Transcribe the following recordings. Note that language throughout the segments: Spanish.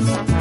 más.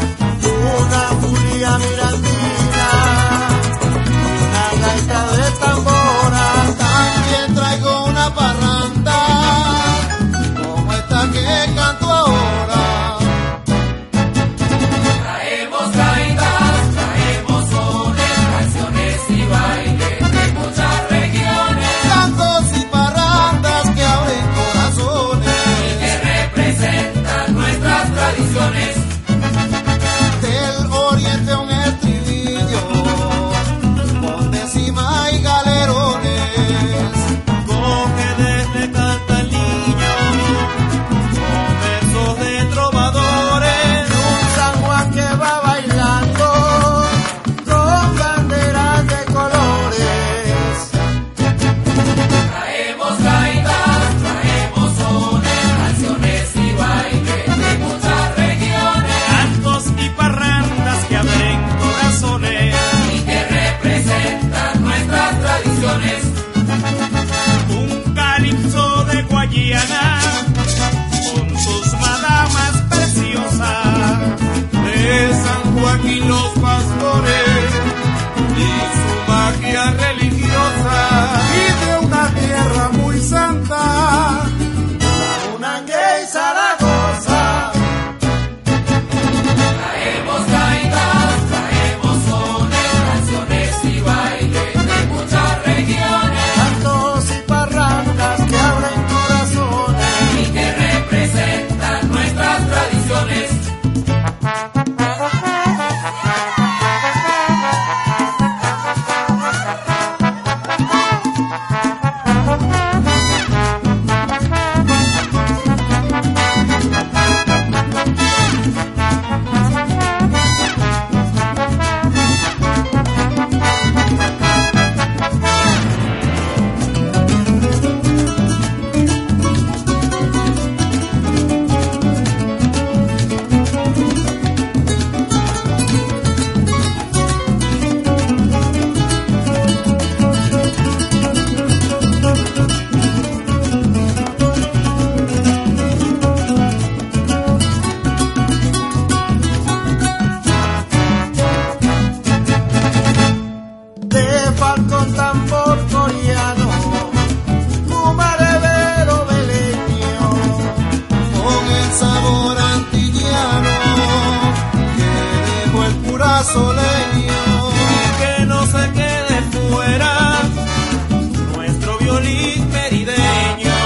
y los pastores y su magia soleño que no se quede fuera nuestro violín merideño.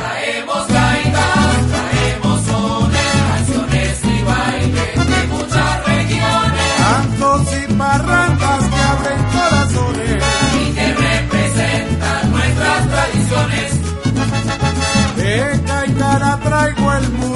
Traemos gaitas, traemos sones, canciones y bailes de muchas regiones. Cantos y barrancas que abren corazones y que representan nuestras tradiciones. De Gaitara traigo el mundo.